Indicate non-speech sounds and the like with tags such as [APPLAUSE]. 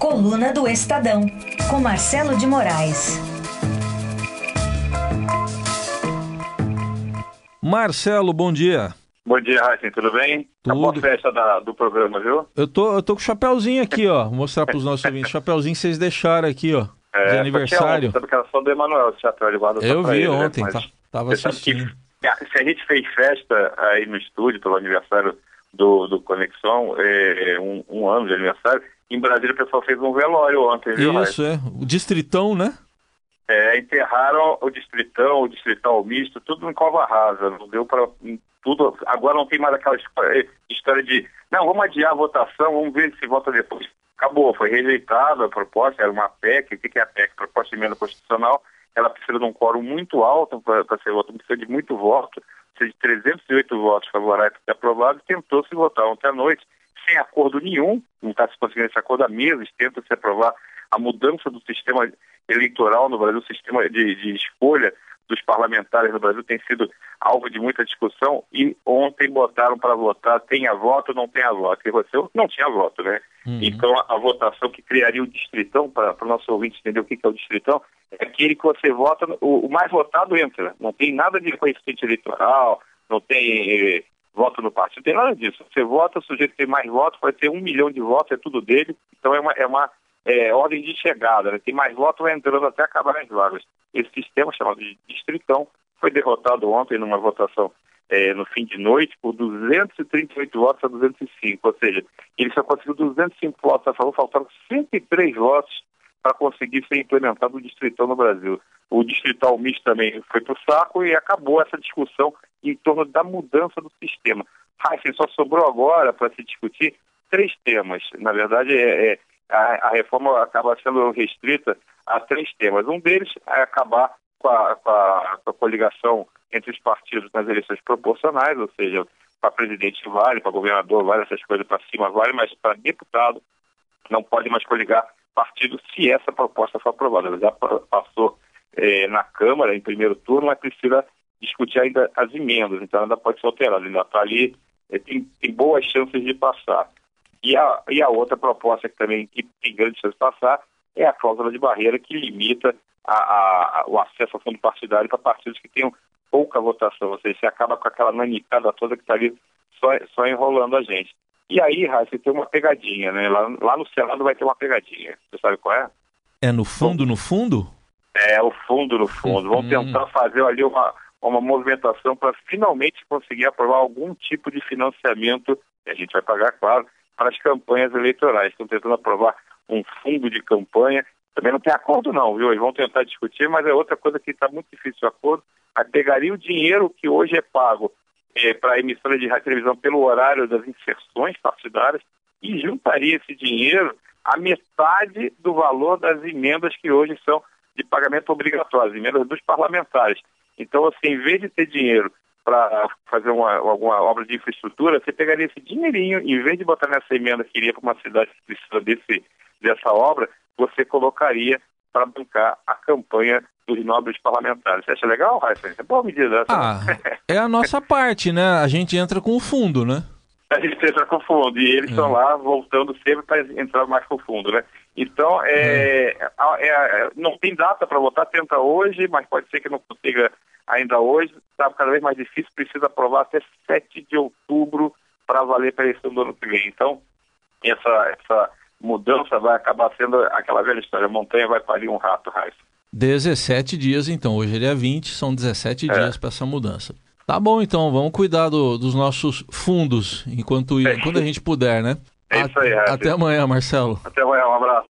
Coluna do Estadão, com Marcelo de Moraes. Marcelo, bom dia. Bom dia, Raíssa, tudo bem? Tudo. Acabou a festa da- do programa, viu? Eu tô, eu tô com o chapéuzinho aqui, ó. Vou mostrar pros nossos [LAUGHS] ouvintes. Chapéuzinho que vocês deixaram aqui, ó. de aniversário. É, Sabe que era só do Emanuel, esse chapéu de guarda Eu vi ele, né? ontem, Mas tá- tava sabe que assistindo. se a gente fez festa aí no estúdio pelo aniversário do, do Conexão, é, um, um ano de aniversário, em Brasília o pessoal fez um velório ontem, viu? Isso, é. O distritão, né? É, enterraram o distritão, o distrital misto, tudo em cova rasa. Não deu para tudo. Agora não tem mais aquela história, de não, vamos adiar a votação, vamos ver se vota depois. Acabou, foi rejeitada a proposta, era uma PEC. O que que é a PEC? Proposta de emenda constitucional. Ela precisa de um quórum muito alto para ser votada, precisa de muito voto, precisa de 308 votos favoráveis para ser aprovado. Tentou se votar ontem à noite, sem acordo nenhum, não está se conseguindo esse acordo há meses, tenta se aprovar a mudança do sistema eleitoral no Brasil, o sistema de, de escolha dos parlamentares no Brasil tem sido alvo de muita discussão e ontem botaram para votar tenha voto ou não tenha voto. E você não tinha voto, né? Uhum. Então a, a votação que criaria o distritão, para o nosso ouvinte entender o que, que é o distritão, é aquele que você vota, o, o mais votado entra. Não tem nada de coeficiente eleitoral, não tem eh, voto no partido, não tem nada disso. Você vota, o sujeito tem mais votos, pode ter um milhão de votos, é tudo dele. Então é uma, é uma é, ordem de chegada, né? tem mais votos, vai entrando até acabar as vagas. Esse sistema chamado de distritão foi derrotado ontem numa votação é, no fim de noite por 238 votos a 205, ou seja, ele só conseguiu 205 votos a favor, faltaram 103 votos para conseguir ser implementado o distritão no Brasil. O distrital misto também foi para o saco e acabou essa discussão em torno da mudança do sistema. Heisen, só sobrou agora para se discutir três temas. Na verdade, é, é, a, a reforma acaba sendo restrita a três temas. Um deles é acabar com a, com a, com a coligação entre os partidos nas eleições proporcionais, ou seja, para presidente vale, para governador vale, essas coisas para cima vale, mas para deputado não pode mais coligar partido se essa proposta for aprovada. Ela já pa- passou eh, na Câmara em primeiro turno, mas precisa discutir ainda as emendas, então ainda pode ser alterada, ainda está ali, eh, tem, tem boas chances de passar. E a, e a outra proposta que também que tem grande chance de passar é a cláusula de barreira que limita a, a- a- o acesso ao fundo partidário para partidos que tenham pouca votação, ou seja, você acaba com aquela nanicada toda que está ali só, só enrolando a gente. E aí, Raíssa, tem uma pegadinha, né? Lá, lá no Senado vai ter uma pegadinha. Você sabe qual é? É no fundo, no fundo? É o fundo no fundo. Vão Uhum. tentar fazer ali uma, uma movimentação para finalmente conseguir aprovar algum tipo de financiamento, que a gente vai pagar, claro, para as campanhas eleitorais. Estão tentando aprovar um fundo de campanha. Também não tem acordo não, viu? Eles vão tentar discutir, mas é outra coisa que está muito difícil o acordo. Aí pegaria o dinheiro que hoje é pago para a emissora de rádio e televisão pelo horário das inserções partidárias e juntaria esse dinheiro à metade do valor das emendas que hoje são de pagamento obrigatório, as emendas dos parlamentares. Então, assim, em vez de ter dinheiro para fazer uma, alguma obra de infraestrutura, você pegaria esse dinheirinho, em vez de botar nessa emenda que iria para uma cidade que precisa desse, dessa obra, você colocaria para bancar a campanha dos nobres parlamentares. Você acha legal, Raíssa? É boa medida essa. Ah, é a nossa [LAUGHS] parte, né? A gente entra com o fundo, né? a gente entra com o fundo e eles estão lá voltando sempre para entrar mais com o fundo, né? Então, é, a- é- não tem data para votar, tenta hoje, mas pode ser que não consiga ainda hoje. Está cada vez mais difícil, precisa aprovar até 7 de outubro para valer para a eleição do ano que vem. Então, essa, essa mudança vai acabar sendo aquela velha história, a montanha vai parir um rato, Raíssa. 17 dias, então. Hoje ele é 20, são 17 É. dias para essa mudança. Tá bom, então. Vamos cuidar do- dos nossos fundos enquanto, enquanto a gente puder, né? É isso aí. Até amanhã, Marcelo. Até amanhã, um abraço.